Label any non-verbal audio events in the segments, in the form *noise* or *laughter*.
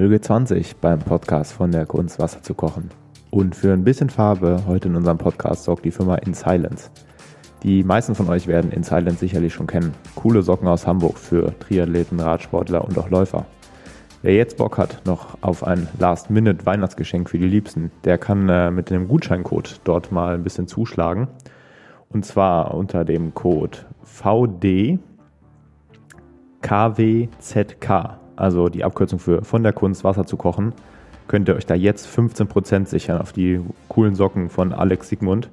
Folge 20 beim Podcast von der Kunst Wasser zu kochen. Und für ein bisschen Farbe heute in unserem Podcast sorgt die Firma In Silence. Die meisten von euch werden In Silence sicherlich schon kennen. Coole Socken aus Hamburg für Triathleten, Radsportler und auch Läufer. Wer jetzt Bock hat noch auf ein Last-Minute-Weihnachtsgeschenk für die Liebsten, der kann äh, mit dem Gutscheincode dort mal ein bisschen zuschlagen. Und zwar unter dem Code VD KWZK, also die Abkürzung für von der Kunst Wasser zu kochen, könnt ihr euch da jetzt 15% sichern auf die coolen Socken von Alex Sigmund.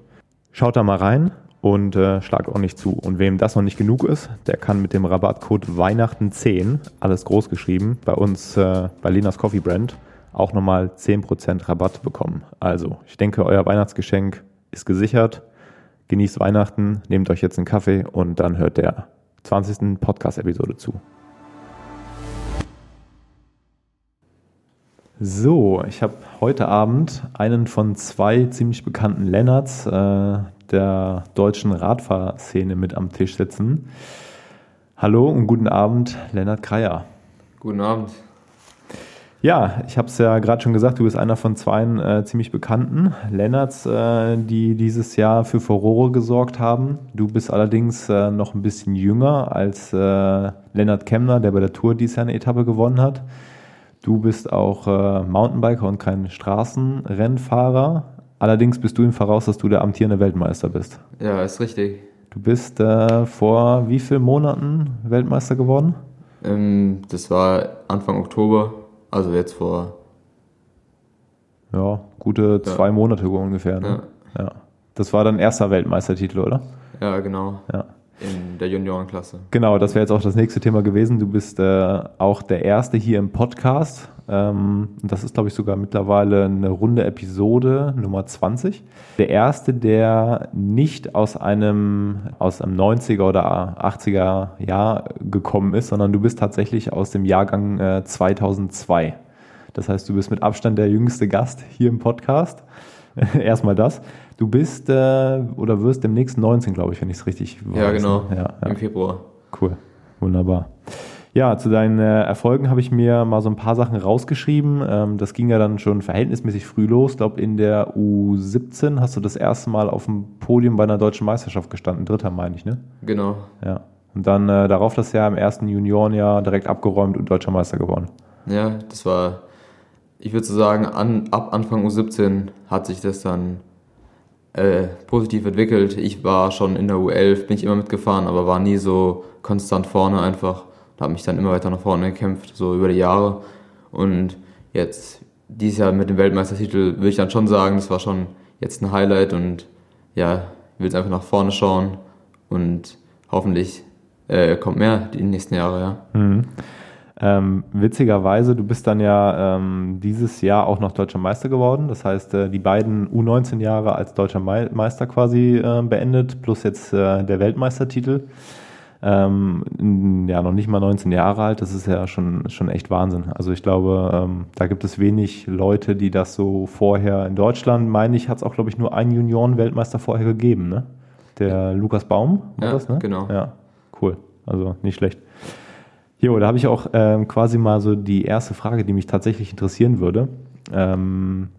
Schaut da mal rein und äh, schlagt auch nicht zu. Und wem das noch nicht genug ist, der kann mit dem Rabattcode Weihnachten10, alles groß geschrieben, bei uns äh, bei Lenas Coffee Brand auch nochmal 10% Rabatt bekommen. Also, ich denke, euer Weihnachtsgeschenk ist gesichert. Genießt Weihnachten, nehmt euch jetzt einen Kaffee und dann hört der 20. Podcast-Episode zu. So, ich habe heute Abend einen von zwei ziemlich bekannten Lennarts äh, der deutschen Radfahrszene mit am Tisch sitzen. Hallo und guten Abend, Lennart Kreier. Guten Abend. Ja, ich habe es ja gerade schon gesagt, du bist einer von zwei äh, ziemlich bekannten Lennarts, äh, die dieses Jahr für Furore gesorgt haben. Du bist allerdings äh, noch ein bisschen jünger als äh, Lennart Kemner, der bei der Tour dieses Jahr eine Etappe gewonnen hat. Du bist auch äh, Mountainbiker und kein Straßenrennfahrer. Allerdings bist du ihm voraus, dass du der amtierende Weltmeister bist. Ja, ist richtig. Du bist äh, vor wie vielen Monaten Weltmeister geworden? Ähm, das war Anfang Oktober also jetzt vor. Ja, gute ja. zwei Monate ungefähr. Ne? Ja. ja. Das war dein erster Weltmeistertitel, oder? Ja, genau. Ja. In der Juniorenklasse. Genau, das wäre jetzt auch das nächste Thema gewesen. Du bist äh, auch der Erste hier im Podcast. Ähm, das ist, glaube ich, sogar mittlerweile eine runde Episode Nummer 20. Der Erste, der nicht aus einem, aus einem 90er oder 80er Jahr gekommen ist, sondern du bist tatsächlich aus dem Jahrgang äh, 2002. Das heißt, du bist mit Abstand der jüngste Gast hier im Podcast. *laughs* Erstmal das. Du bist äh, oder wirst demnächst 19, glaube ich, wenn ich es richtig weiß. Ja, genau. Ja, ja. Im Februar. Cool. Wunderbar. Ja, zu deinen äh, Erfolgen habe ich mir mal so ein paar Sachen rausgeschrieben. Ähm, das ging ja dann schon verhältnismäßig früh los. Ich glaube, in der U17 hast du das erste Mal auf dem Podium bei einer deutschen Meisterschaft gestanden. Dritter, meine ich, ne? Genau. Ja. Und dann äh, darauf das Jahr im ersten Juniorenjahr direkt abgeräumt und deutscher Meister geworden. Ja, das war, ich würde so sagen, an, ab Anfang U17 hat sich das dann äh, positiv entwickelt. Ich war schon in der U11, bin ich immer mitgefahren, aber war nie so konstant vorne einfach. Habe mich dann immer weiter nach vorne gekämpft, so über die Jahre. Und jetzt, dieses Jahr mit dem Weltmeistertitel, würde ich dann schon sagen, das war schon jetzt ein Highlight und ja, ich will jetzt einfach nach vorne schauen und hoffentlich äh, kommt mehr die nächsten Jahre, ja. Mhm. Ähm, witzigerweise, du bist dann ja ähm, dieses Jahr auch noch deutscher Meister geworden. Das heißt, äh, die beiden U19 Jahre als deutscher Meister quasi äh, beendet, plus jetzt äh, der Weltmeistertitel. Ähm, ja, noch nicht mal 19 Jahre alt, das ist ja schon, schon echt Wahnsinn. Also ich glaube, ähm, da gibt es wenig Leute, die das so vorher in Deutschland, meine ich, hat es auch, glaube ich, nur einen Junioren-Weltmeister vorher gegeben, ne? Der Lukas Baum war ja, das, ne? Genau. Ja, cool. Also nicht schlecht. Jo, da habe ich auch ähm, quasi mal so die erste Frage, die mich tatsächlich interessieren würde. Ähm,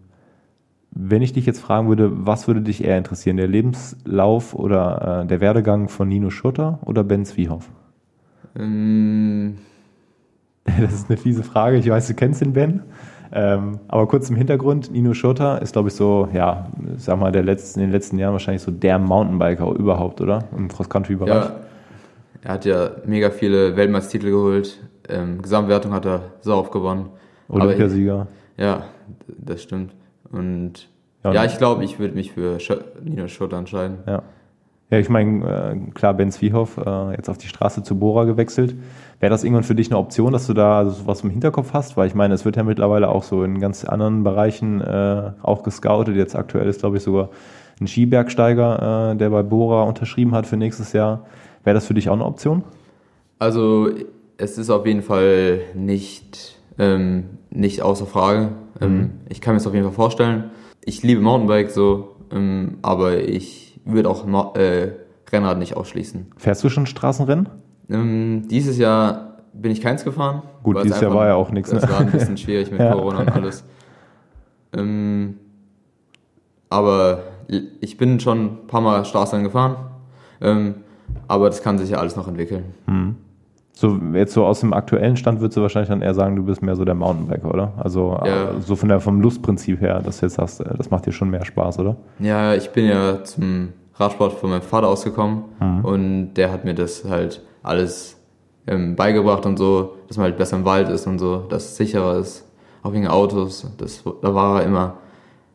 wenn ich dich jetzt fragen würde, was würde dich eher interessieren, der Lebenslauf oder äh, der Werdegang von Nino Schutter oder Ben Zwiehoff? Ähm. Das ist eine fiese Frage. Ich weiß, du kennst den Ben. Ähm, aber kurz im Hintergrund, Nino Schurter ist, glaube ich, so, ja, sag mal, der letzten, in den letzten Jahren wahrscheinlich so der Mountainbiker überhaupt, oder? Im Cross-Country-Bereich. Ja, er hat ja mega viele Weltmeistertitel geholt. Ähm, Gesamtwertung hat er so oft gewonnen. Olympiasieger. Ja, das stimmt. Und ja, ja ich glaube, ich würde mich für Sch Nino Schurter entscheiden. Ja. Ja, ich meine, äh, klar, Ben Zwiehoff äh, jetzt auf die Straße zu Bora gewechselt. Wäre das irgendwann für dich eine Option, dass du da so was im Hinterkopf hast? Weil ich meine, es wird ja mittlerweile auch so in ganz anderen Bereichen äh, auch gescoutet. Jetzt aktuell ist, glaube ich, sogar ein Skibergsteiger, äh, der bei Bora unterschrieben hat für nächstes Jahr. Wäre das für dich auch eine Option? Also es ist auf jeden Fall nicht, ähm, nicht außer Frage. Ähm, mhm. ich kann mir das auf jeden Fall vorstellen. Ich liebe Mountainbike so, ähm, aber ich würde auch äh, Rennrad nicht ausschließen. Fährst du schon Straßenrennen? Ähm, dieses Jahr bin ich keins gefahren. Gut, es dieses Jahr einfach- war ja auch nichts, Das ne? war ein bisschen schwierig mit *laughs* Ja. Corona und alles. Ähm, aber ich bin schon ein paar Mal Straßenrennen gefahren. Aber das kann sich ja alles noch entwickeln. So, jetzt so aus dem aktuellen Stand würdest du wahrscheinlich dann eher sagen, du bist mehr so der Mountainbiker, oder? Also Ja. äh, so von der, vom Lustprinzip her, dass du jetzt sagst, äh, das macht dir schon mehr Spaß, oder? Ja, ich bin ja zum Radsport von meinem Vater ausgekommen und der hat mir das halt alles ähm, beigebracht und so, dass man halt besser im Wald ist und so, dass es sicherer ist, auch wegen Autos. Das, da war er immer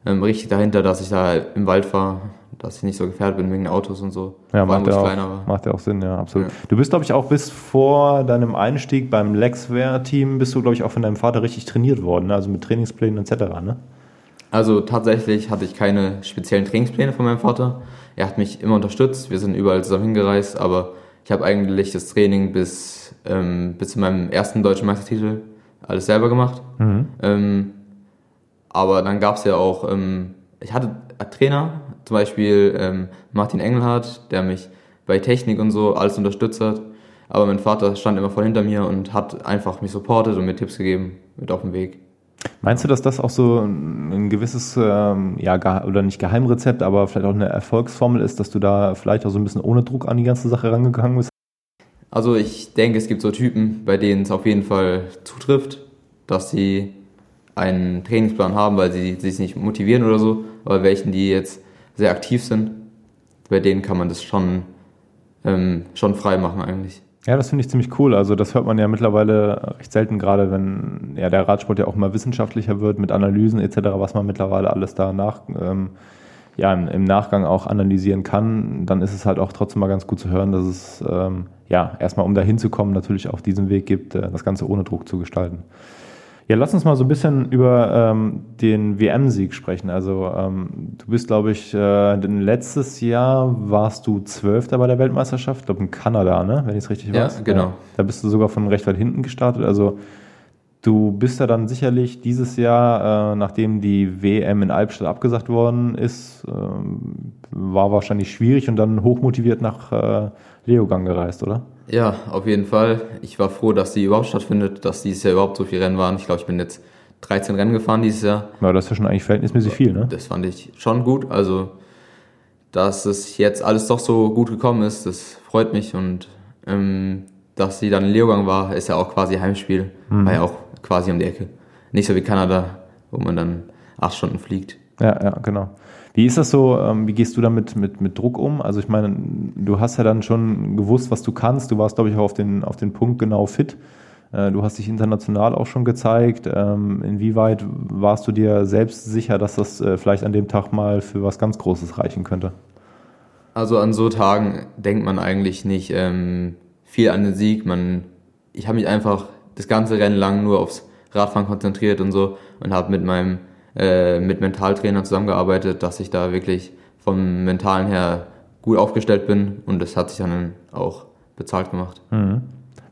ähm, richtig dahinter, dass ich da im Wald fahre, dass ich nicht so gefährdet bin wegen Autos und so. Ja, macht ja, auch, macht ja auch Sinn, ja, absolut. Ja. Du bist, glaube ich, auch bis vor deinem Einstieg beim Lexware-Team, bist du, glaube ich, auch von deinem Vater richtig trainiert worden, ne? also mit Trainingsplänen etc., ne? Also tatsächlich hatte ich keine speziellen Trainingspläne von meinem Vater. Er hat mich immer unterstützt, wir sind überall zusammen hingereist, aber ich habe eigentlich das Training bis, ähm, bis zu meinem ersten deutschen Meistertitel alles selber gemacht. Ähm, aber dann gab es ja auch, ähm, ich hatte Trainer, zum Beispiel ähm, Martin Engelhardt, der mich bei Technik und so alles unterstützt hat. Aber mein Vater stand immer voll hinter mir und hat einfach mich supportet und mir Tipps gegeben mit auf dem Weg. Meinst du, dass das auch so ein gewisses, ähm, ja, oder nicht Geheimrezept, aber vielleicht auch eine Erfolgsformel ist, dass du da vielleicht auch so ein bisschen ohne Druck an die ganze Sache rangegangen bist? Also ich denke, es gibt so Typen, bei denen es auf jeden Fall zutrifft, dass sie einen Trainingsplan haben, weil sie sich nicht motivieren oder so. Aber welchen, die jetzt sehr aktiv sind, bei denen kann man das schon, ähm, schon frei machen eigentlich. Ja, das finde ich ziemlich cool. Also das hört man ja mittlerweile recht selten, gerade wenn ja der Radsport ja auch mal wissenschaftlicher wird mit Analysen etc., was man mittlerweile alles da nach, ähm, ja, im, Nachgang auch analysieren kann. Dann ist es halt auch trotzdem mal ganz gut zu hören, dass es ähm, ja erstmal, um da hinzukommen, natürlich auch diesen Weg gibt, äh, das Ganze ohne Druck zu gestalten. Ja, lass uns mal so ein bisschen über ähm, den WM-Sieg sprechen. Also ähm, du bist, glaube ich, äh, letztes Jahr warst du Zwölfter bei der Weltmeisterschaft, ich glaube in Kanada, ne? wenn ich es richtig Ja, weiß. genau. Da bist du sogar von recht weit hinten gestartet. Also du bist ja dann sicherlich dieses Jahr, äh, nachdem die WM in Albstadt abgesagt worden ist, ähm, war wahrscheinlich schwierig und dann hochmotiviert nach äh, Leogang gereist, oder? Ja, auf jeden Fall. Ich war froh, dass die überhaupt stattfindet, dass dieses Jahr überhaupt so viele Rennen waren. Ich glaube, ich bin jetzt 13 Rennen gefahren dieses Jahr. Ja, das ist ja schon eigentlich verhältnismäßig viel, ne? Das fand ich schon gut. Also, dass es jetzt alles doch so gut gekommen ist, das freut mich. Und ähm, dass sie dann in Leogang war, ist ja auch quasi Heimspiel. War ja auch quasi um die Ecke. Nicht so wie Kanada, wo man dann acht Stunden fliegt. Ja, ja, genau. Wie ist das so, ähm, wie gehst du damit mit, mit Druck um? Also ich meine, du hast ja dann schon gewusst, was du kannst. Du warst, glaube ich, auch auf den, auf den Punkt genau fit. Äh, Du hast dich international auch schon gezeigt. Ähm, Inwieweit warst du dir selbst sicher, dass das äh, vielleicht an dem Tag mal für was ganz Großes reichen könnte? Also an so Tagen denkt man eigentlich nicht ähm, viel an den Sieg. Man, ich habe mich einfach das ganze Rennen lang nur aufs Radfahren konzentriert und so und habe mit meinem äh, mit Mentaltrainer zusammengearbeitet, dass ich da wirklich vom Mentalen her gut aufgestellt bin und das hat sich dann auch bezahlt gemacht.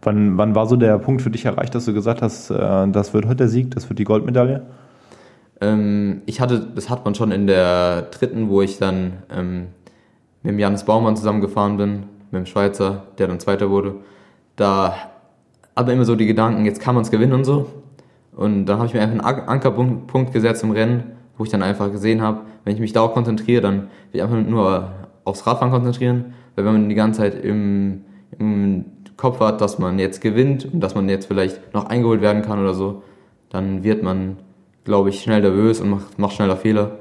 Wann, wann war so der Punkt für dich erreicht, dass du gesagt hast, äh, das wird heute der Sieg, das wird die Goldmedaille? Ähm, ich hatte, das hat man schon in der dritten, wo ich dann ähm, mit dem Janis Baumann zusammengefahren bin, mit dem Schweizer, der dann Zweiter wurde. Da aber immer so die Gedanken, jetzt kann man es gewinnen und so. Und dann habe ich mir einfach einen An- Ankerpunkt Punkt gesetzt im Rennen, wo ich dann einfach gesehen habe, wenn ich mich darauf konzentriere, dann will ich einfach nur aufs Radfahren konzentrieren. Weil wenn man die ganze Zeit im, im Kopf hat, dass man jetzt gewinnt und dass man jetzt vielleicht noch eingeholt werden kann oder so, dann wird man, glaube ich, schnell nervös und macht, macht schneller Fehler.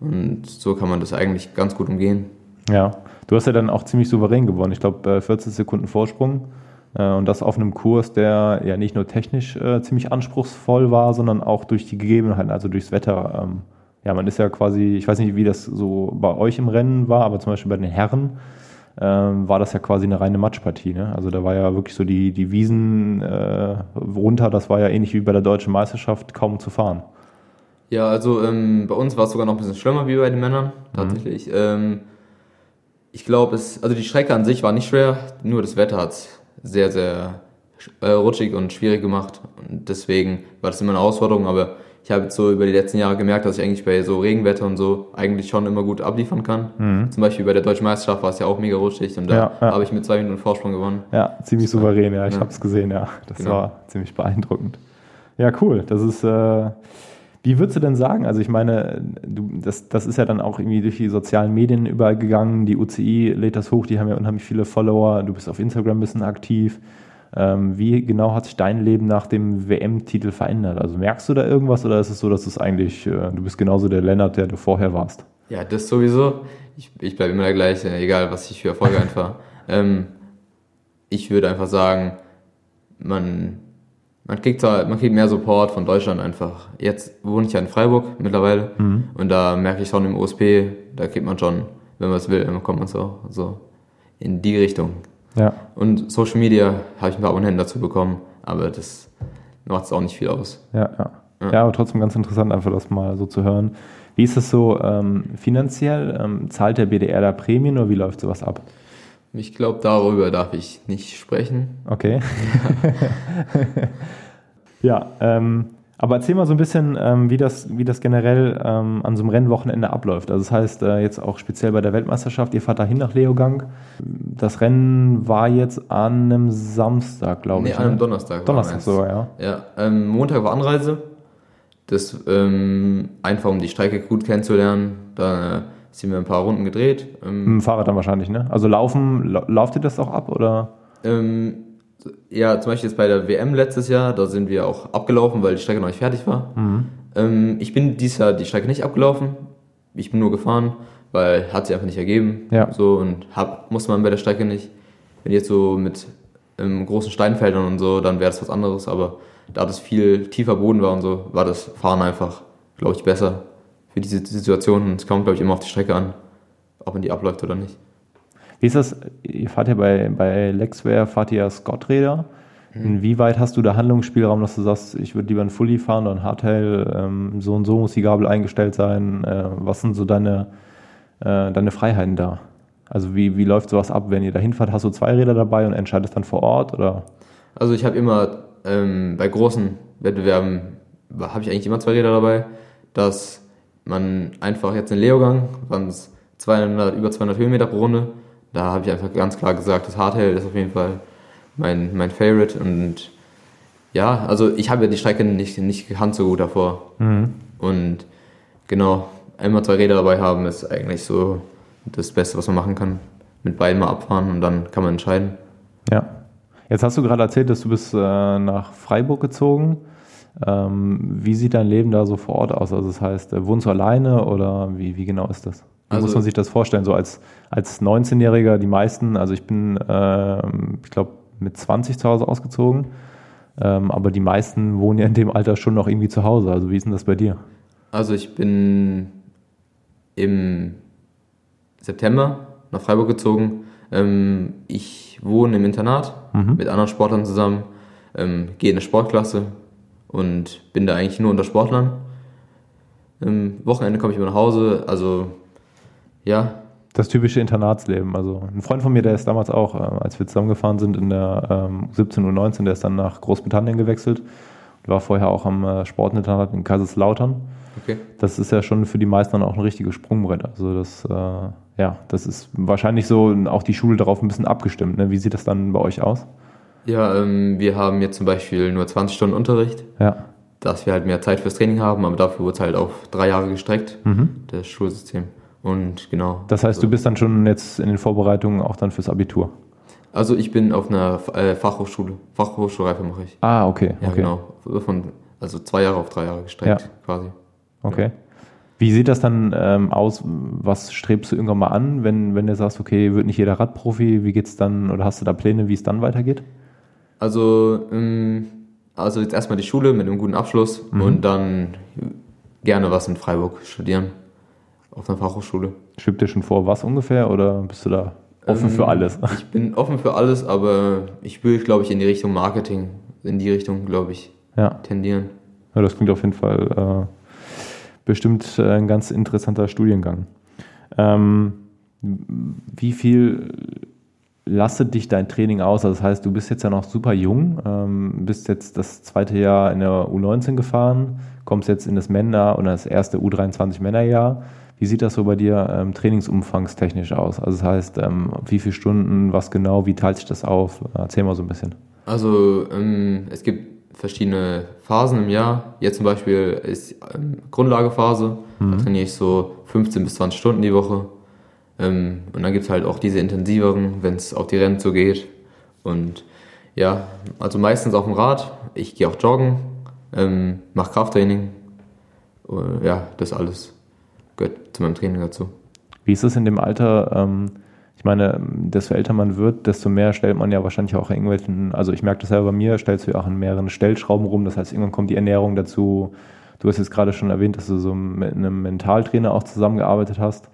Und so kann man das eigentlich ganz gut umgehen. Ja, du hast ja dann auch ziemlich souverän gewonnen. Ich glaube, 40 Sekunden Vorsprung. Äh, Und das auf einem Kurs, der ja nicht nur technisch äh, ziemlich anspruchsvoll war, sondern auch durch die Gegebenheiten, also durchs Wetter. Ähm, ja, man ist ja quasi, ich weiß nicht, wie das so bei euch im Rennen war, aber zum Beispiel bei den Herren ähm, war das ja quasi eine reine Matschpartie. Ne? Also da war ja wirklich so die, die Wiesen äh, runter, das war ja ähnlich wie bei der deutschen Meisterschaft kaum zu fahren. Ja, also ähm, bei uns war es sogar noch ein bisschen schlimmer wie bei den Männern, tatsächlich. Ähm, ich glaube, es, also die Strecke an sich war nicht schwer, nur das Wetter hat es sehr, sehr äh, rutschig und schwierig gemacht. Und deswegen war das immer eine Herausforderung, aber ich habe so über die letzten Jahre gemerkt, dass ich eigentlich bei so Regenwetter und so eigentlich schon immer gut abliefern kann. Mhm. Zum Beispiel bei der Deutschen Meisterschaft war es ja auch mega rutschig und da Ja, ja. habe ich mit zwei Minuten Vorsprung gewonnen. Ja, ziemlich souverän, ja. Ich Ja. habe es gesehen, ja. Das Genau. war ziemlich beeindruckend. Ja, cool. Das ist, äh, wie würdest du denn sagen? Also ich meine, du, das, das ist ja dann auch irgendwie durch die sozialen Medien überall gegangen. Die UCI lädt das hoch, die haben ja unheimlich viele Follower. Du bist auf Instagram ein bisschen aktiv. Ähm, wie genau hat sich dein Leben nach dem WM-Titel verändert? Also merkst du da irgendwas oder ist es so, dass es eigentlich, äh, du bist genauso der Lennart, der du vorher warst? Ja, das sowieso. Ich, ich bleibe immer der gleiche, egal was ich für Erfolge einfahre. *laughs* Ähm, ich würde einfach sagen, man, man, kriegt zwar, man kriegt mehr Support von Deutschland einfach. Jetzt wohne ich ja in Freiburg mittlerweile und da merke ich schon im OSP, da kriegt man schon, wenn man es will, dann kommt man so, so in die Richtung. Ja. Und Social Media habe ich ein paar Abonnenten dazu bekommen, aber das macht es auch nicht viel aus. Ja, ja. Ja. Ja, aber trotzdem ganz interessant, einfach das mal so zu hören. Wie ist es so ähm, finanziell? Ähm, zahlt der BDR da Prämien oder wie läuft sowas ab? Ich glaube, darüber darf ich nicht sprechen. Okay. *laughs* ja, ähm, aber erzähl mal so ein bisschen, ähm, wie, das, wie das generell ähm, an so einem Rennwochenende abläuft. Also das heißt, äh, jetzt auch speziell bei der Weltmeisterschaft, ihr fahrt dahin nach Leogang. Das Rennen war jetzt an einem Samstag, glaube Nee, ich. an einem ne? Donnerstag. Donnerstag sogar, ja. Ja, ähm, Montag war Anreise. Das ähm, einfach um die Strecke gut kennenzulernen. Da äh, sind wir ein paar Runden gedreht. Ähm, Mit dem Fahrrad dann wahrscheinlich, ne? Also laufen, lau- lauft ihr das auch ab oder? ähm, ja, zum Beispiel jetzt bei der WM letztes Jahr, da sind wir auch abgelaufen, weil die Strecke noch nicht fertig war. Mhm. Ähm, ich bin dieses Jahr die Strecke nicht abgelaufen. Ich bin nur gefahren, weil hat sich einfach nicht ergeben. Ja. So und hab, muss man bei der Strecke nicht. Wenn jetzt so mit ähm, großen Steinfeldern und so, dann wäre das was anderes. Aber da das viel tiefer Boden war und so, war das Fahren einfach, glaube ich, besser für diese Situation. Es kommt, glaube ich, immer auf die Strecke an, ob man die abläuft oder nicht. Wie ist das? Ihr fahrt ja bei, bei Lexware, fahrt ihr ja Scott-Räder. Mhm. Inwieweit hast du da Handlungsspielraum, dass du sagst, ich würde lieber ein Fully fahren oder ein Hardtail, ähm, so und so muss die Gabel eingestellt sein? Äh, was sind so deine, äh, deine Freiheiten da? Also wie, wie läuft sowas ab, wenn ihr da hinfahrt? Hast du zwei Räder dabei und entscheidest dann vor Ort? Oder? Also ich habe immer ähm, bei großen Wettbewerben habe ich eigentlich immer zwei Räder dabei, dass man einfach jetzt in Leogang waren es 200 über 200 Höhenmeter pro Runde. Da habe ich einfach ganz klar gesagt, das Hardtail ist auf jeden Fall mein mein Favorite und ja, also ich habe ja die Strecke nicht nicht gekannt so gut davor und genau einmal zwei Räder dabei haben ist eigentlich so das Beste, was man machen kann. Mit beiden mal abfahren und dann kann man entscheiden. Ja. Jetzt hast du gerade erzählt, dass du bist äh, nach Freiburg gezogen. Ähm, wie sieht dein Leben da so vor Ort aus? Also das heißt, äh, wohnst du alleine oder wie, wie genau ist das? Wie Also- muss man sich das vorstellen? So als, als 19-Jähriger, die meisten, also ich bin, ähm, ich glaube, mit 20 zu Hause ausgezogen, ähm, aber die meisten wohnen ja in dem Alter schon noch irgendwie zu Hause. Also wie ist denn das bei dir? Also ich bin im September nach Freiburg gezogen. Ähm, ich wohne im Internat mit anderen Sportlern zusammen, ähm, gehe in eine Sportklasse und bin da eigentlich nur unter Sportlern. Ähm, Wochenende komme ich immer nach Hause, also ja, Das typische Internatsleben. Also ein Freund von mir, der ist damals auch, äh, als wir zusammengefahren sind in der ähm, 17 und 19, der ist dann nach Großbritannien gewechselt. War vorher auch am äh, Sportinternat in Kaiserslautern. okay. Das ist ja schon für die meisten dann auch ein richtiges Sprungbrett. Also das, äh, ja, das ist wahrscheinlich so auch die Schule darauf ein bisschen abgestimmt. Ne? Wie sieht das dann bei euch aus? Ja, ähm, wir haben jetzt zum Beispiel nur 20 Stunden Unterricht, Ja. dass wir halt mehr Zeit fürs Training haben, aber dafür wurde es halt auf drei Jahre gestreckt, Mhm. das Schulsystem. Und genau. Das heißt, du bist dann schon jetzt in den Vorbereitungen auch dann fürs Abitur. Also ich bin auf einer äh, Fachhochschule. Fachhochschulreife mache ich. Ah, okay. Ja, okay. genau. Von, also zwei Jahre auf drei Jahre gestreckt, Ja. quasi. Okay. Wie sieht das dann ähm, aus? Was strebst du irgendwann mal an, wenn, wenn du sagst, okay, wird nicht jeder Radprofi, wie geht's dann, oder hast du da Pläne, wie es dann weitergeht? Also, ähm, also jetzt erstmal die Schule mit einem guten Abschluss Mhm. und dann gerne was in Freiburg studieren. Auf einer Fachhochschule. Schwebt dir schon vor, was ungefähr, oder bist du da offen Ähm, für alles? *laughs* Ich bin offen für alles, aber ich will, glaube ich, in die Richtung Marketing, in die Richtung, glaube ich, Ja. tendieren. Ja, das klingt auf jeden Fall äh, bestimmt äh, ein ganz interessanter Studiengang. Ähm, wie viel lastet dich dein Training aus? Also das heißt, du bist jetzt ja noch super jung, ähm, bist jetzt das zweite Jahr in der U19 gefahren, kommst jetzt in das Männer- oder das erste U23 Männerjahr. Wie sieht das so bei dir ähm, trainingsumfangstechnisch aus? Also das heißt, ähm, wie viele Stunden, was genau, wie teilt sich das auf? Erzähl mal so ein bisschen. Also ähm, es gibt verschiedene Phasen im Jahr. Jetzt zum Beispiel ist ähm, Grundlagephase, mhm. da trainiere ich so 15 bis 20 Stunden die Woche. Ähm, und dann gibt es halt auch diese intensiveren, wenn es auf die Rennen so geht. Und ja, also meistens auf dem Rad. Ich gehe auch joggen, ähm, mache Krafttraining. Uh, ja, das alles gehört zu meinem Training dazu. Wie ist es in dem Alter? Ähm, ich meine, desto älter man wird, desto mehr stellt man ja wahrscheinlich auch irgendwelchen, also ich merke das selber bei mir, stellst du ja auch in mehreren Stellschrauben rum, das heißt, irgendwann kommt die Ernährung dazu. Du hast jetzt gerade schon erwähnt, dass du so mit einem Mentaltrainer auch zusammengearbeitet hast.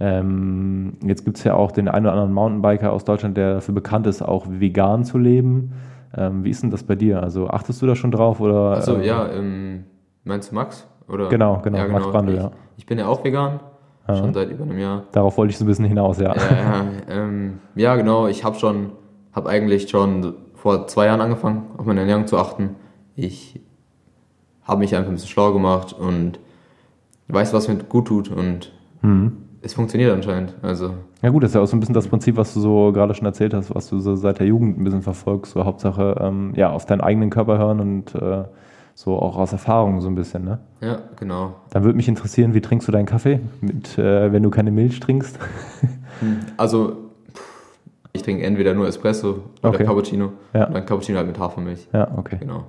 Ähm, jetzt gibt es ja auch den einen oder anderen Mountainbiker aus Deutschland, der dafür bekannt ist, auch vegan zu leben. Ähm, wie ist denn das bei dir? Also achtest du da schon drauf? Oder, also äh, ja, ähm, meinst du Max? Oder? Genau, genau, ja, genau. Max Brandl, ja. Ich bin ja auch vegan, ja. schon seit über einem Jahr. Darauf wollte ich so ein bisschen hinaus, ja. Ja, ja, ähm, ja genau. Ich habe schon, habe eigentlich schon vor zwei Jahren angefangen, auf meine Ernährung zu achten. Ich habe mich einfach ein bisschen schlau gemacht und weiß, was mir gut tut und mhm. Es funktioniert anscheinend. Also ja gut, das ist ja auch so ein bisschen das Prinzip, was du so gerade schon erzählt hast, was du so seit der Jugend ein bisschen verfolgst. So Hauptsache ähm, ja auf deinen eigenen Körper hören und äh, so auch aus Erfahrung so ein bisschen, ne? Ja, genau. Dann würde mich interessieren, wie trinkst du deinen Kaffee, mit, äh, wenn du keine Milch trinkst? Hm, also, ich trinke entweder nur Espresso oder okay. Cappuccino. Ja. Und dann Cappuccino halt mit Hafermilch. Ja, okay. Genau.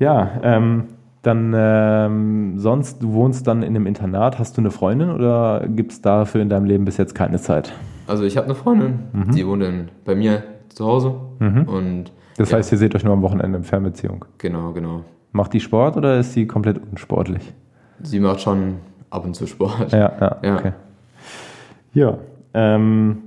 Ja, ähm, dann ähm, sonst, du wohnst dann in einem Internat. Hast du eine Freundin oder gibt es dafür in deinem Leben bis jetzt keine Zeit? Also ich habe eine Freundin, mhm. die wohnt in, bei mir zu Hause. Mhm. Und, das ja. heißt, ihr seht euch nur am Wochenende in Fernbeziehung? Genau, genau. Macht die Sport oder ist sie komplett unsportlich? Sie macht schon ab und zu Sport. Ja, ja, ja. okay. Ja, ähm,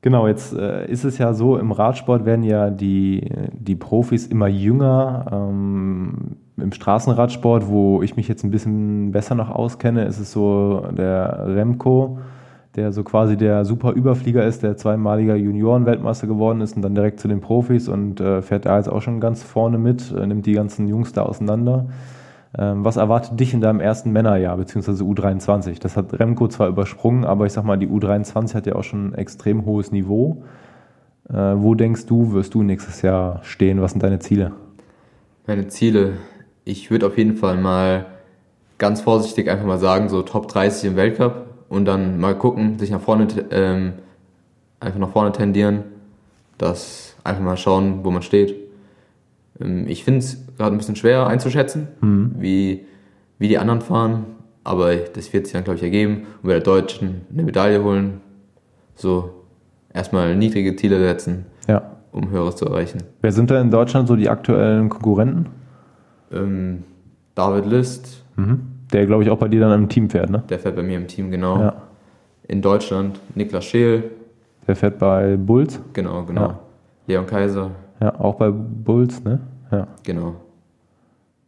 genau, jetzt äh, ist es ja so, im Radsport werden ja die, die Profis immer jünger. Ähm, Im Straßenradsport, wo ich mich jetzt ein bisschen besser noch auskenne, ist es so der Remco, der so quasi der super Überflieger ist, der zweimaliger Juniorenweltmeister geworden ist und dann direkt zu den Profis und äh, fährt da jetzt auch schon ganz vorne mit, äh, nimmt die ganzen Jungs da auseinander. Ähm, was erwartet dich in deinem ersten Männerjahr, beziehungsweise U23? Das hat Remco zwar übersprungen, aber ich sag mal, die U23 hat ja auch schon ein extrem hohes Niveau. Äh, wo denkst du, wirst du nächstes Jahr stehen? Was sind deine Ziele? Meine Ziele, ich würde auf jeden Fall mal ganz vorsichtig einfach mal sagen, so Top 30 im Weltcup und dann mal gucken, sich nach vorne, ähm, einfach nach vorne tendieren, das einfach mal schauen, wo man steht. Ähm, ich finde es gerade ein bisschen schwer einzuschätzen, mhm. wie, wie die anderen fahren, aber das wird sich dann, glaube ich, ergeben und wir der Deutschen eine Medaille holen. So erstmal niedrige Ziele setzen, ja. um höheres zu erreichen. Wer sind da in Deutschland so die aktuellen Konkurrenten? Ähm, David List. Mhm. Der, glaube ich, auch bei dir dann im Team fährt, ne? Der fährt bei mir im Team, genau. Ja. In Deutschland Niklas Scheel. Der fährt bei Bulls. Genau, genau. Ja. Leon Kaiser. Ja, auch bei Bulls, ne? Ja. Genau.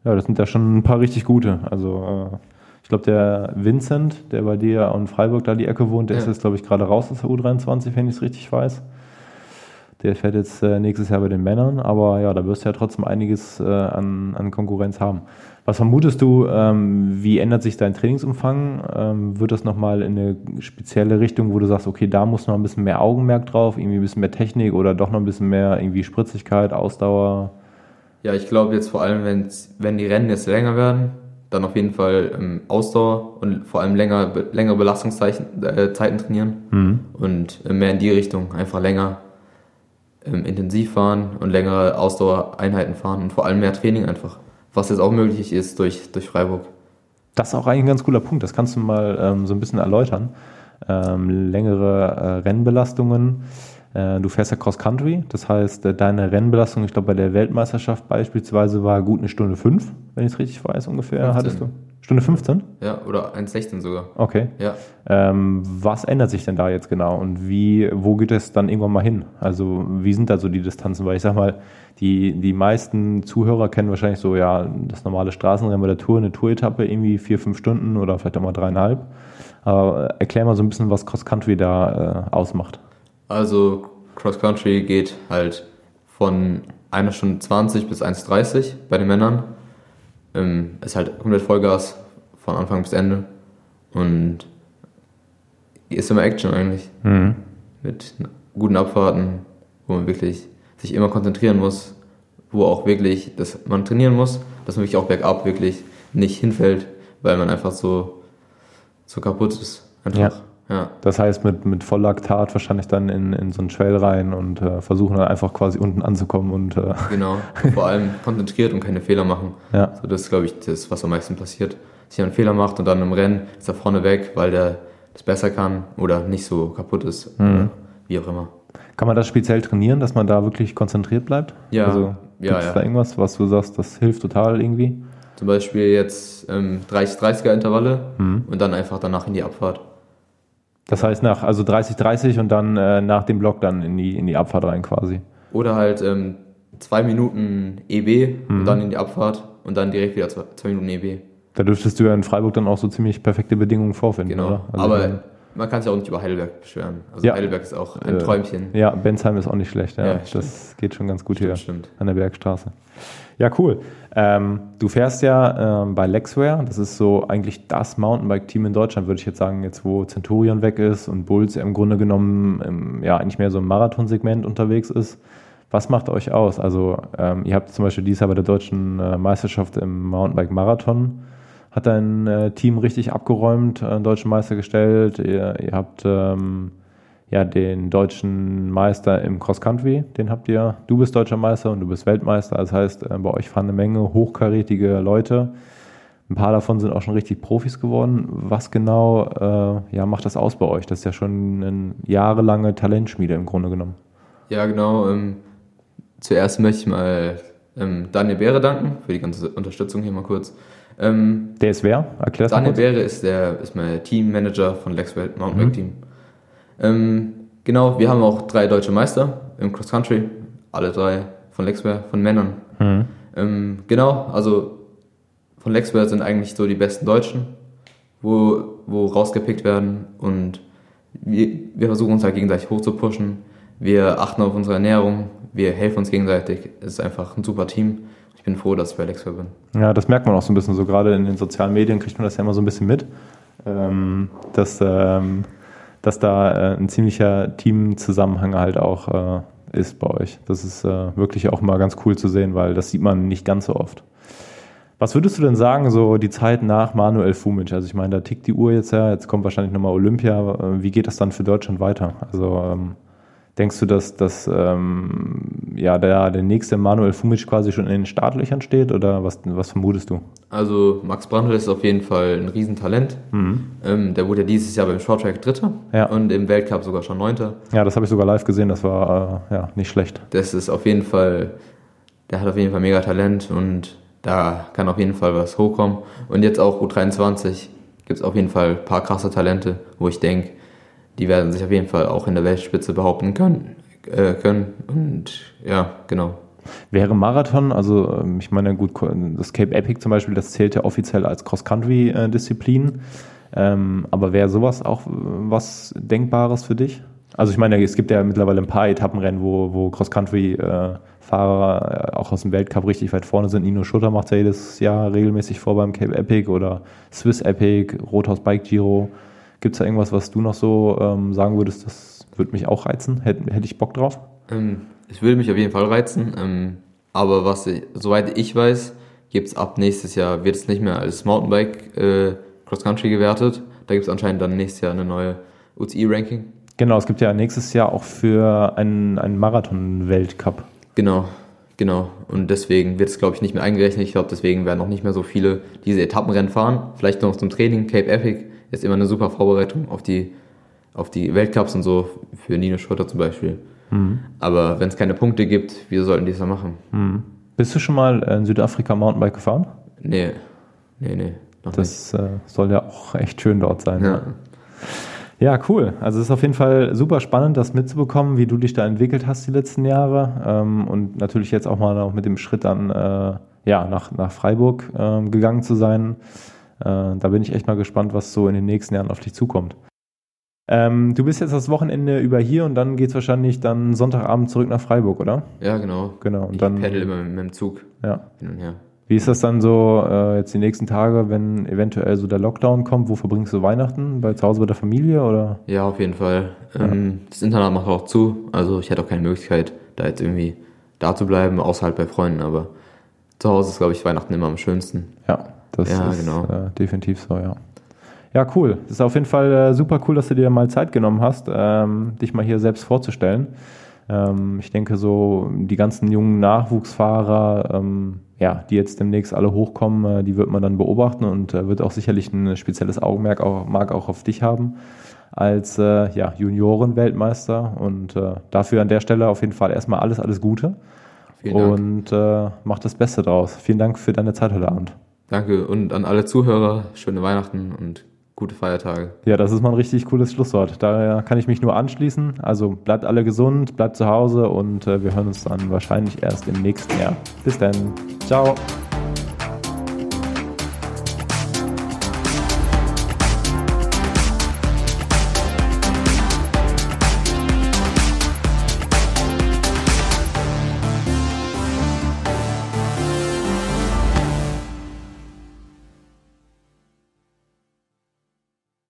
Ja, das sind ja schon ein paar richtig gute. Also, äh, ich glaube, der Vincent, der bei dir in Freiburg da die Ecke wohnt, der ja. ist jetzt, glaube ich, gerade raus aus der U23, wenn ich es richtig weiß. Der fährt jetzt äh, nächstes Jahr bei den Männern, aber ja, da wirst du ja trotzdem einiges äh, an, an Konkurrenz haben. Was vermutest du, ähm, wie ändert sich dein Trainingsumfang? Ähm, wird das nochmal in eine spezielle Richtung, wo du sagst, okay, da muss noch ein bisschen mehr Augenmerk drauf, irgendwie ein bisschen mehr Technik oder doch noch ein bisschen mehr irgendwie Spritzigkeit, Ausdauer? Ja, ich glaube jetzt vor allem, wenn die Rennen jetzt länger werden, dann auf jeden Fall ähm, Ausdauer und vor allem länger, längere Belastungszeiten äh, trainieren mhm. und äh, mehr in die Richtung, einfach länger ähm, intensiv fahren und längere Ausdauereinheiten fahren und vor allem mehr Training einfach was jetzt auch möglich ist durch, durch Freiburg. Das ist auch eigentlich ein ganz cooler Punkt. Das kannst du mal ähm, so ein bisschen erläutern. Ähm, längere äh, Rennbelastungen. Äh, du fährst ja Cross Country, das heißt, äh, deine Rennbelastung, ich glaube, bei der Weltmeisterschaft beispielsweise war gut eine Stunde fünf, wenn ich es richtig weiß, ungefähr 15. hattest du. Stunde 15? Ja, oder 1,16 sogar. Okay. Ja. Ähm, was ändert sich denn da jetzt genau und wie, wo geht es dann irgendwann mal hin? Also, wie sind da so die Distanzen? Weil ich sag mal, die, die meisten Zuhörer kennen wahrscheinlich so, ja, das normale Straßenrennen bei der Tour, eine Touretappe, irgendwie vier, fünf Stunden oder vielleicht auch mal dreieinhalb. Aber erklär mal so ein bisschen, was Cross Country da äh, ausmacht. Also, Cross Country geht halt von einer Stunde 20 bis 1,30 bei den Männern. Ähm, ist halt komplett Vollgas von Anfang bis Ende. Und ist immer Action eigentlich. Mhm. Mit guten Abfahrten, wo man wirklich sich immer konzentrieren muss, wo auch wirklich, dass man trainieren muss, dass man wirklich auch bergab wirklich nicht hinfällt, weil man einfach so, so kaputt ist. Einfach. Ja. Ja. Das heißt, mit, mit Volllaktat wahrscheinlich dann in, in so einen Trail rein und äh, versuchen dann einfach quasi unten anzukommen und äh, *laughs* Genau. Vor allem konzentriert und keine Fehler machen. ja. So, das ist, glaube ich, das, was am meisten passiert. Dass jemand einen Fehler macht und dann im Rennen ist er vorne weg, weil der das besser kann oder nicht so kaputt ist. Mhm. Wie auch immer. Kann man das speziell trainieren, dass man da wirklich konzentriert bleibt? Ja, Also, ja, gibt's ja. da irgendwas, was du sagst, das hilft total irgendwie? Zum Beispiel jetzt ähm, 30-30er Intervalle Mhm. und dann einfach danach in die Abfahrt. Das heißt nach, also 30, 30 und dann äh, nach dem Block dann in die, in die Abfahrt rein quasi. Oder halt ähm, zwei Minuten EB Mhm. und dann in die Abfahrt und dann direkt wieder zwei, zwei Minuten EB. Da dürftest du ja in Freiburg dann auch so ziemlich perfekte Bedingungen vorfinden, Genau. oder? Also Aber man kann sich auch nicht über Heidelberg beschweren. Also Ja. Heidelberg ist auch ein Äh, Träumchen. ja, Bensheim ist auch nicht schlecht, ja. Ja, das geht schon ganz gut Stimmt, hier stimmt. an der Bergstraße. Ja, cool. Ähm, du fährst ja ähm, bei Lexware, das ist so eigentlich das Mountainbike-Team in Deutschland, würde ich jetzt sagen, jetzt wo Centurion weg ist und Bulls im Grunde genommen im, ja eigentlich mehr so im Marathonsegment unterwegs ist. Was macht euch aus? Also ähm, ihr habt zum Beispiel dieses Jahr bei der deutschen äh, Meisterschaft im Mountainbike-Marathon hat dein äh, Team richtig abgeräumt, äh, deutschen Meister gestellt. Ihr, ihr habt ähm, ja den deutschen Meister im Cross Country, den habt ihr. Du bist deutscher Meister und du bist Weltmeister. Das heißt, äh, bei euch fahren eine Menge hochkarätige Leute. Ein paar davon sind auch schon richtig Profis geworden. Was genau äh, ja, macht das aus bei euch? Das ist ja schon eine jahrelange Talentschmiede im Grunde genommen. Ja, genau. Ähm, zuerst möchte ich mal ähm, Daniel Beere danken für die ganze Unterstützung hier mal kurz. Ähm, Der ist wer? Erklär's mal Daniel. Beere ist, der, ist mein Teammanager von Lexwell Mountainbike Team. Ähm, genau, wir haben auch drei deutsche Meister im Cross Country. Alle drei von Lexware, von Männern. Mhm. Ähm, genau, also von Lexware sind eigentlich so die besten Deutschen, wo, wo rausgepickt werden und wir, wir versuchen uns halt gegenseitig hochzupushen. Wir achten auf unsere Ernährung, wir helfen uns gegenseitig. Es ist einfach ein super Team. Ich bin froh, dass ich bei Lexware bin. Ja, das merkt man auch so ein bisschen. So gerade in den sozialen Medien kriegt man das ja immer so ein bisschen mit, ähm, dass, ähm, dass da äh, ein ziemlicher Teamzusammenhang halt auch äh, ist bei euch. Das ist äh, wirklich auch mal ganz cool zu sehen, weil das sieht man nicht ganz so oft. Was würdest du denn sagen, so die Zeit nach Manuel Fumic? Also ich meine, da tickt die Uhr jetzt ja, jetzt kommt wahrscheinlich nochmal Olympia. Äh, Wie geht das dann für Deutschland weiter? Also ähm, denkst du, dass, dass ähm, ja, der, der nächste Manuel Fumic quasi schon in den Startlöchern steht oder was, was vermutest du? Also Max Brandl ist auf jeden Fall ein Riesentalent. Ähm, der wurde ja dieses Jahr beim Shorttrack Dritter Ja. und im Weltcup sogar schon Neunter. Ja, das habe ich sogar live gesehen, das war äh, ja nicht schlecht. Das ist auf jeden Fall, der hat auf jeden Fall mega Talent und da kann auf jeden Fall was hochkommen. Und jetzt auch U23 gibt es auf jeden Fall ein paar krasse Talente, wo ich denke, die werden sich auf jeden Fall auch in der Weltspitze behaupten können. Äh, können. Und ja, genau. Wäre Marathon, also ähm, ich meine, gut, das Cape Epic zum Beispiel, das zählt ja offiziell als Cross-Country-Disziplin. Ähm, aber wäre sowas auch äh, was Denkbares für dich? Also ich meine, es gibt ja mittlerweile ein paar Etappenrennen, wo, wo Cross-Country-Fahrer äh, auch aus dem Weltcup richtig weit vorne sind. Nino Schutter macht ja jedes Jahr regelmäßig vor beim Cape Epic oder Swiss Epic, Rothaus Bike Giro. Gibt es da irgendwas, was du noch so ähm, sagen würdest, das würde mich auch reizen? Hätte hätte ich Bock drauf? Ähm, es würde mich auf jeden Fall reizen. Ähm, aber was ich, soweit ich weiß, gibt es ab nächstes Jahr, wird es nicht mehr als Mountainbike äh, Cross-Country gewertet. Da gibt es anscheinend dann nächstes Jahr eine neue UCI-Ranking. Genau, es gibt ja nächstes Jahr auch für einen, einen Marathon-Weltcup. Genau, genau. Und deswegen wird es, glaube ich, nicht mehr eingerechnet. Ich glaube, deswegen werden auch nicht mehr so viele diese Etappenrennen fahren. Vielleicht noch zum Training. Cape Epic ist immer eine super Vorbereitung auf die, auf die Weltcups und so, für Nino Schurter zum Beispiel. Aber wenn es keine Punkte gibt, wieso sollten die es dann machen? Bist du schon mal in Südafrika Mountainbike gefahren? Nee, nee, nee, noch. Das äh, soll ja auch echt schön dort sein. Ja. Ja, cool. Also es ist auf jeden Fall super spannend, das mitzubekommen, wie du dich da entwickelt hast die letzten Jahre. Ähm, und natürlich jetzt auch mal noch mit dem Schritt dann äh, ja, nach, nach Freiburg ähm, gegangen zu sein. Äh, da bin ich echt mal gespannt, was so in den nächsten Jahren auf dich zukommt. Ähm, du bist jetzt das Wochenende über hier und dann geht's wahrscheinlich dann Sonntagabend zurück nach Freiburg, oder? Ja, genau. Genau. Und Ich dann, pendel immer mit, mit dem Zug ja. hin und her. Wie ist das dann so äh, jetzt die nächsten Tage, wenn eventuell so der Lockdown kommt? Wo verbringst du Weihnachten? Bei zu Hause bei der Familie oder? Ja, auf jeden Fall. Ähm, das Internat macht auch zu, also ich hätte auch keine Möglichkeit, da jetzt irgendwie da zu bleiben, außer halt bei Freunden, aber zu Hause ist, glaube ich, Weihnachten immer am schönsten. Ja, das Ja, ist genau. äh, definitiv so, ja. Ja, cool. Das ist auf jeden Fall äh, super cool, dass du dir mal Zeit genommen hast, ähm, dich mal hier selbst vorzustellen. Ähm, ich denke, so die ganzen jungen Nachwuchsfahrer, ähm, ja, die jetzt demnächst alle hochkommen, äh, die wird man dann beobachten und äh, wird auch sicherlich ein spezielles Augenmerk auch, mag auch auf dich haben als äh, ja, Junioren-Weltmeister. Und äh, dafür an der Stelle auf jeden Fall erstmal alles, alles Gute und äh, mach das Beste draus. Vielen Dank für deine Zeit heute Abend. Danke und an alle Zuhörer, schöne Weihnachten und gute Feiertage. Ja, das ist mal ein richtig cooles Schlusswort. Da kann ich mich nur anschließen. Also bleibt alle gesund, bleibt zu Hause und äh, wir hören uns dann wahrscheinlich erst im nächsten Jahr. Bis dann. Ciao.